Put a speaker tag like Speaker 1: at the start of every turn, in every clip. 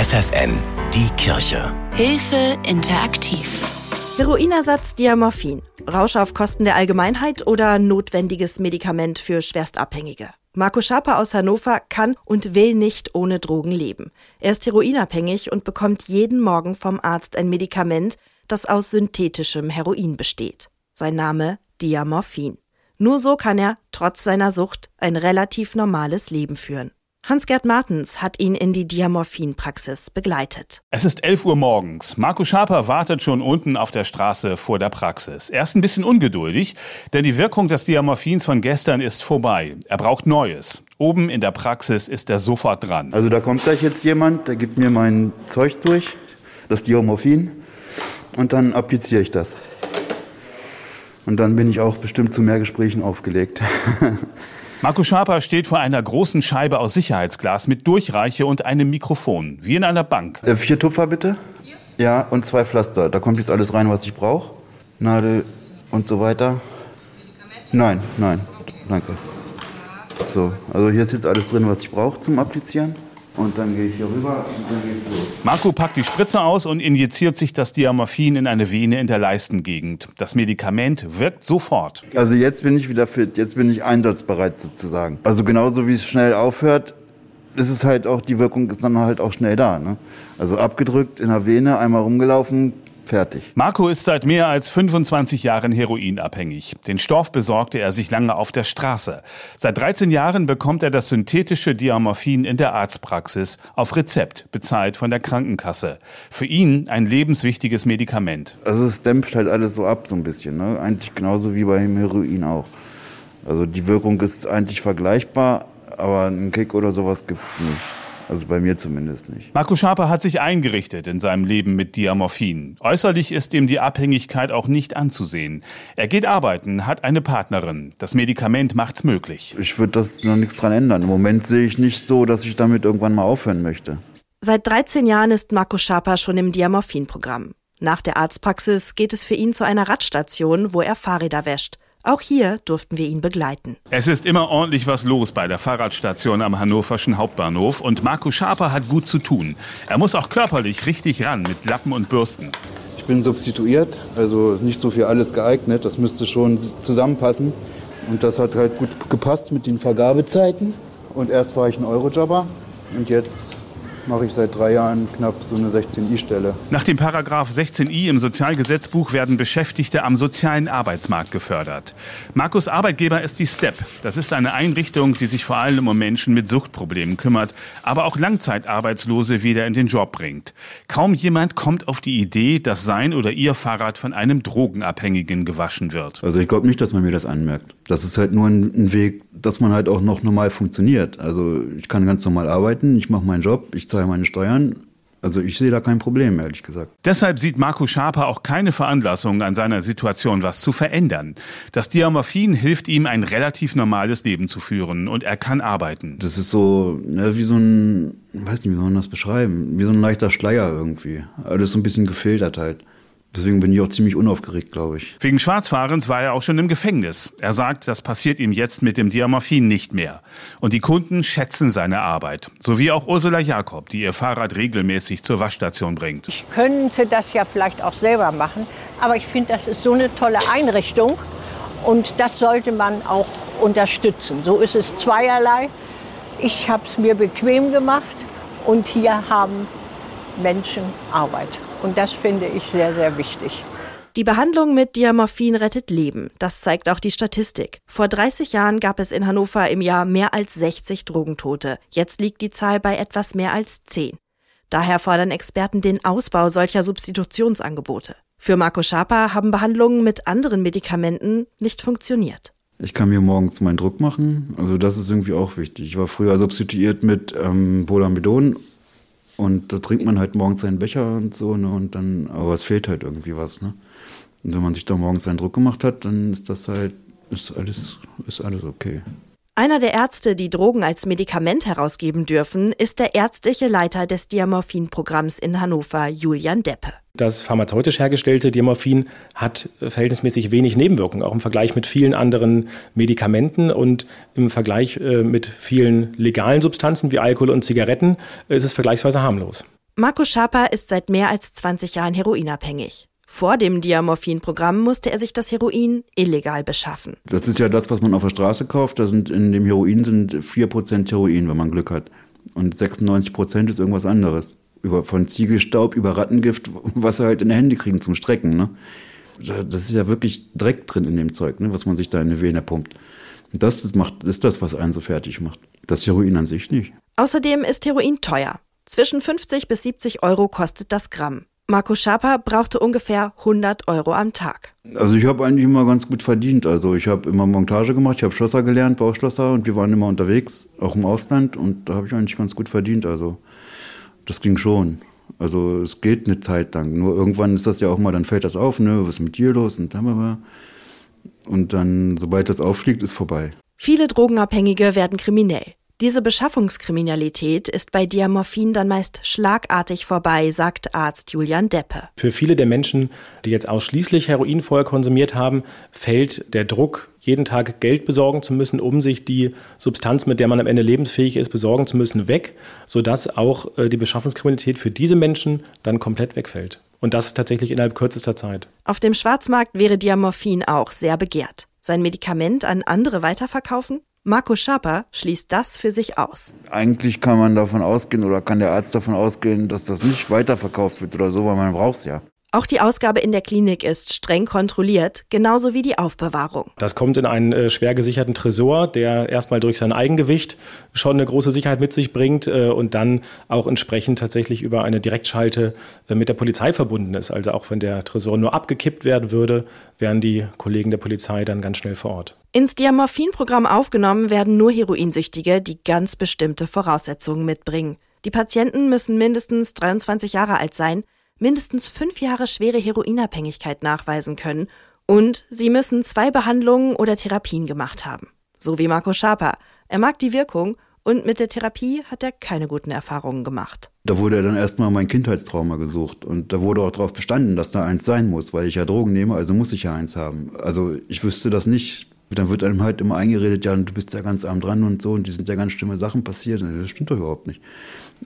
Speaker 1: FFN, die Kirche.
Speaker 2: Hilfe interaktiv.
Speaker 3: Heroinersatz Diamorphin. Rausch auf Kosten der Allgemeinheit oder notwendiges Medikament für Schwerstabhängige? Marco Schaper aus Hannover kann und will nicht ohne Drogen leben. Er ist heroinabhängig und bekommt jeden Morgen vom Arzt ein Medikament, das aus synthetischem Heroin besteht. Sein Name Diamorphin. Nur so kann er, trotz seiner Sucht, ein relativ normales Leben führen. Hans-Gerd Martens hat ihn in die Diamorphin-Praxis begleitet.
Speaker 4: Es ist 11 Uhr morgens. Marco Schaper wartet schon unten auf der Straße vor der Praxis. Er ist ein bisschen ungeduldig, denn die Wirkung des Diamorphins von gestern ist vorbei. Er braucht Neues. Oben in der Praxis ist er sofort dran.
Speaker 5: Also da kommt gleich jetzt jemand, der gibt mir mein Zeug durch, das Diamorphin, und dann appliziere ich das. Und dann bin ich auch bestimmt zu mehr Gesprächen aufgelegt.
Speaker 4: Marco Schaper steht vor einer großen Scheibe aus Sicherheitsglas mit Durchreiche und einem Mikrofon, wie in einer Bank.
Speaker 5: Äh, vier Tupfer bitte? Ja, und zwei Pflaster. Da kommt jetzt alles rein, was ich brauche. Nadel und so weiter. Nein, nein, danke. So, also hier ist jetzt alles drin, was ich brauche zum Applizieren. Und dann gehe ich hier rüber und dann geht's los.
Speaker 4: Marco packt die Spritze aus und injiziert sich das Diamorphin in eine Vene in der Leistengegend. Das Medikament wirkt sofort.
Speaker 5: Also jetzt bin ich wieder fit, jetzt bin ich einsatzbereit sozusagen. Also genauso wie es schnell aufhört, ist es halt auch, die Wirkung ist dann halt auch schnell da. Ne? Also abgedrückt in der Vene, einmal rumgelaufen, fertig.
Speaker 4: Marco ist seit mehr als 25 Jahren heroinabhängig. Den Stoff besorgte er sich lange auf der Straße. Seit 13 Jahren bekommt er das synthetische Diamorphin in der Arztpraxis auf Rezept, bezahlt von der Krankenkasse. Für ihn ein lebenswichtiges Medikament.
Speaker 5: Also es dämpft halt alles so ab so ein bisschen. Ne? Eigentlich genauso wie beim Heroin auch. Also die Wirkung ist eigentlich vergleichbar, aber einen Kick oder sowas gibt es nicht. Also bei mir zumindest nicht.
Speaker 4: Marco Schaper hat sich eingerichtet in seinem Leben mit Diamorphin. Äußerlich ist ihm die Abhängigkeit auch nicht anzusehen. Er geht arbeiten, hat eine Partnerin. Das Medikament macht's möglich.
Speaker 5: Ich würde das noch nichts dran ändern. Im Moment sehe ich nicht so, dass ich damit irgendwann mal aufhören möchte.
Speaker 3: Seit 13 Jahren ist Marco Schaper schon im Diamorphin-Programm. Nach der Arztpraxis geht es für ihn zu einer Radstation, wo er Fahrräder wäscht. Auch hier durften wir ihn begleiten.
Speaker 4: Es ist immer ordentlich was los bei der Fahrradstation am hannoverschen Hauptbahnhof und Marco Schaper hat gut zu tun. Er muss auch körperlich richtig ran mit Lappen und Bürsten.
Speaker 5: Ich bin substituiert, also nicht so für alles geeignet. Das müsste schon zusammenpassen. Und das hat halt gut gepasst mit den Vergabezeiten. Und erst war ich ein Eurojobber und jetzt mache ich seit drei Jahren knapp so eine 16i-Stelle.
Speaker 4: Nach dem Paragraph 16i im Sozialgesetzbuch werden Beschäftigte am sozialen Arbeitsmarkt gefördert. Markus Arbeitgeber ist die STEP. Das ist eine Einrichtung, die sich vor allem um Menschen mit Suchtproblemen kümmert, aber auch Langzeitarbeitslose wieder in den Job bringt. Kaum jemand kommt auf die Idee, dass sein oder ihr Fahrrad von einem Drogenabhängigen gewaschen wird.
Speaker 5: Also ich glaube nicht, dass man mir das anmerkt. Das ist halt nur ein Weg, dass man halt auch noch normal funktioniert. Also ich kann ganz normal arbeiten, ich mache meinen Job, ich zahle meine Steuern. Also ich sehe da kein Problem, ehrlich gesagt.
Speaker 4: Deshalb sieht Marco Schaper auch keine Veranlassung an seiner Situation, was zu verändern. Das Diamorphin hilft ihm, ein relativ normales Leben zu führen und er kann arbeiten.
Speaker 5: Das ist so ne, wie so ein, weiß nicht, wie soll man das beschreiben, wie so ein leichter Schleier irgendwie. Alles so ein bisschen gefiltert halt. Deswegen bin ich auch ziemlich unaufgeregt, glaube ich.
Speaker 4: Wegen Schwarzfahrens war er auch schon im Gefängnis. Er sagt, das passiert ihm jetzt mit dem Diamorphin nicht mehr. Und die Kunden schätzen seine Arbeit. So wie auch Ursula Jakob, die ihr Fahrrad regelmäßig zur Waschstation bringt.
Speaker 6: Ich könnte das ja vielleicht auch selber machen, aber ich finde, das ist so eine tolle Einrichtung und das sollte man auch unterstützen. So ist es zweierlei. Ich habe es mir bequem gemacht und hier haben Menschen Arbeit. Und das finde ich sehr, sehr wichtig.
Speaker 3: Die Behandlung mit Diamorphin rettet Leben. Das zeigt auch die Statistik. Vor 30 Jahren gab es in Hannover im Jahr mehr als 60 Drogentote. Jetzt liegt die Zahl bei etwas mehr als 10. Daher fordern Experten den Ausbau solcher Substitutionsangebote. Für Marco Schaper haben Behandlungen mit anderen Medikamenten nicht funktioniert.
Speaker 5: Ich kann mir morgens meinen Druck machen. Also das ist irgendwie auch wichtig. Ich war früher substituiert mit ähm, Polamidon und da trinkt man halt morgens seinen Becher und so, ne? Und dann, aber es fehlt halt irgendwie was, ne? Und wenn man sich da morgens seinen Druck gemacht hat, dann ist das halt, ist alles, ist alles okay.
Speaker 3: Einer der Ärzte, die Drogen als Medikament herausgeben dürfen, ist der ärztliche Leiter des Diamorphin-Programms in Hannover, Julian Deppe.
Speaker 7: Das pharmazeutisch hergestellte Diamorphin hat verhältnismäßig wenig Nebenwirkungen, auch im Vergleich mit vielen anderen Medikamenten und im Vergleich äh, mit vielen legalen Substanzen wie Alkohol und Zigaretten ist es vergleichsweise harmlos.
Speaker 3: Marco Schaper ist seit mehr als 20 Jahren heroinabhängig. Vor dem Diamorphin-Programm musste er sich das Heroin illegal beschaffen.
Speaker 5: Das ist ja das, was man auf der Straße kauft. Da sind in dem Heroin sind 4% Heroin, wenn man Glück hat. Und 96% ist irgendwas anderes. Über, von Ziegelstaub über Rattengift, was sie halt in die Hände kriegen zum Strecken. Ne? Das ist ja wirklich Dreck drin in dem Zeug, ne, was man sich da in die Vene pumpt. Das ist, macht, ist das, was einen so fertig macht. Das Heroin an sich nicht.
Speaker 3: Außerdem ist Heroin teuer. Zwischen 50 bis 70 Euro kostet das Gramm. Marco Schaper brauchte ungefähr 100 Euro am Tag.
Speaker 5: Also ich habe eigentlich immer ganz gut verdient. Also ich habe immer Montage gemacht, ich habe Schlosser gelernt, Bauschlosser und wir waren immer unterwegs, auch im Ausland und da habe ich eigentlich ganz gut verdient. Also das ging schon. Also es geht eine Zeit lang. Nur irgendwann ist das ja auch mal, dann fällt das auf, ne, was ist mit dir los und dann und dann, sobald das auffliegt, ist vorbei.
Speaker 3: Viele Drogenabhängige werden kriminell. Diese Beschaffungskriminalität ist bei Diamorphin dann meist schlagartig vorbei, sagt Arzt Julian Deppe.
Speaker 7: Für viele der Menschen, die jetzt ausschließlich Heroin vorher konsumiert haben, fällt der Druck, jeden Tag Geld besorgen zu müssen, um sich die Substanz, mit der man am Ende lebensfähig ist, besorgen zu müssen, weg, sodass auch äh, die Beschaffungskriminalität für diese Menschen dann komplett wegfällt. Und das tatsächlich innerhalb kürzester Zeit.
Speaker 3: Auf dem Schwarzmarkt wäre Diamorphin auch sehr begehrt. Sein Medikament an andere weiterverkaufen? Marco Schaper schließt das für sich aus.
Speaker 5: Eigentlich kann man davon ausgehen oder kann der Arzt davon ausgehen, dass das nicht weiterverkauft wird oder so, weil man braucht es ja.
Speaker 3: Auch die Ausgabe in der Klinik ist streng kontrolliert, genauso wie die Aufbewahrung.
Speaker 7: Das kommt in einen äh, schwer gesicherten Tresor, der erstmal durch sein Eigengewicht schon eine große Sicherheit mit sich bringt äh, und dann auch entsprechend tatsächlich über eine Direktschalte äh, mit der Polizei verbunden ist. Also auch wenn der Tresor nur abgekippt werden würde, wären die Kollegen der Polizei dann ganz schnell vor Ort.
Speaker 3: Ins Diamorphin-Programm aufgenommen werden nur Heroinsüchtige, die ganz bestimmte Voraussetzungen mitbringen. Die Patienten müssen mindestens 23 Jahre alt sein, mindestens fünf Jahre schwere Heroinabhängigkeit nachweisen können und sie müssen zwei Behandlungen oder Therapien gemacht haben. So wie Marco Schaper. Er mag die Wirkung und mit der Therapie hat er keine guten Erfahrungen gemacht.
Speaker 5: Da wurde dann erstmal mein Kindheitstrauma gesucht und da wurde auch darauf bestanden, dass da eins sein muss, weil ich ja Drogen nehme, also muss ich ja eins haben. Also ich wüsste das nicht. Dann wird einem halt immer eingeredet, ja, du bist ja ganz arm dran und so und die sind ja ganz schlimme Sachen passiert. Das stimmt doch überhaupt nicht.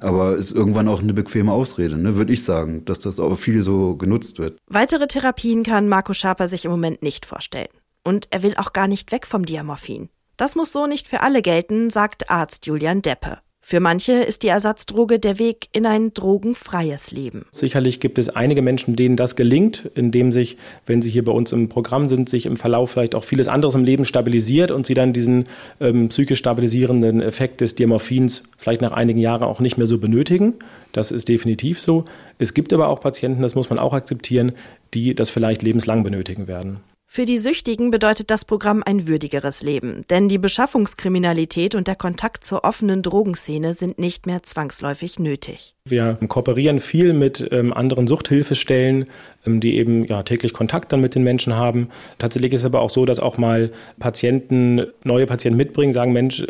Speaker 5: Aber ist irgendwann auch eine bequeme Ausrede, ne, würde ich sagen, dass das auch viel so genutzt wird.
Speaker 3: Weitere Therapien kann Marco Schaper sich im Moment nicht vorstellen. Und er will auch gar nicht weg vom Diamorphin. Das muss so nicht für alle gelten, sagt Arzt Julian Deppe. Für manche ist die Ersatzdroge der Weg in ein drogenfreies Leben.
Speaker 7: Sicherlich gibt es einige Menschen, denen das gelingt, indem sich, wenn sie hier bei uns im Programm sind, sich im Verlauf vielleicht auch vieles anderes im Leben stabilisiert und sie dann diesen ähm, psychisch stabilisierenden Effekt des Diamorphins vielleicht nach einigen Jahren auch nicht mehr so benötigen. Das ist definitiv so. Es gibt aber auch Patienten, das muss man auch akzeptieren, die das vielleicht lebenslang benötigen werden.
Speaker 3: Für die Süchtigen bedeutet das Programm ein würdigeres Leben, denn die Beschaffungskriminalität und der Kontakt zur offenen Drogenszene sind nicht mehr zwangsläufig nötig.
Speaker 7: Wir kooperieren viel mit ähm, anderen Suchthilfestellen, ähm, die eben ja, täglich Kontakt dann mit den Menschen haben. Tatsächlich ist es aber auch so, dass auch mal Patienten, neue Patienten mitbringen, sagen, Mensch,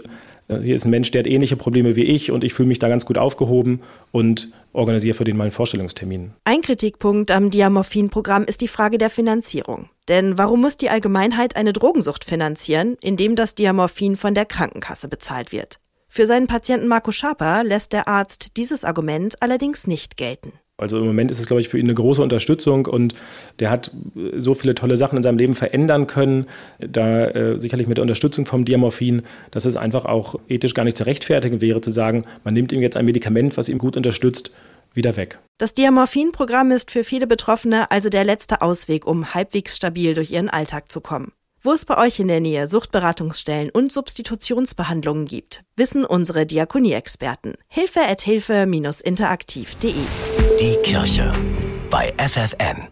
Speaker 7: hier ist ein Mensch, der hat ähnliche Probleme wie ich und ich fühle mich da ganz gut aufgehoben und organisiere für den mal einen Vorstellungstermin.
Speaker 3: Ein Kritikpunkt am Diamorphin-Programm ist die Frage der Finanzierung. Denn warum muss die Allgemeinheit eine Drogensucht finanzieren, indem das Diamorphin von der Krankenkasse bezahlt wird? Für seinen Patienten Marco Schaper lässt der Arzt dieses Argument allerdings nicht gelten.
Speaker 7: Also im Moment ist es, glaube ich, für ihn eine große Unterstützung und der hat so viele tolle Sachen in seinem Leben verändern können, da äh, sicherlich mit der Unterstützung vom Diamorphin, dass es einfach auch ethisch gar nicht zu rechtfertigen wäre, zu sagen, man nimmt ihm jetzt ein Medikament, was ihm gut unterstützt, wieder weg.
Speaker 3: Das Diamorphin-Programm ist für viele Betroffene also der letzte Ausweg, um halbwegs stabil durch ihren Alltag zu kommen. Wo es bei euch in der Nähe Suchtberatungsstellen und Substitutionsbehandlungen gibt, wissen unsere Diakonie-Experten. Hilfe at hilfe-interaktiv.de
Speaker 1: Die Kirche bei FFN.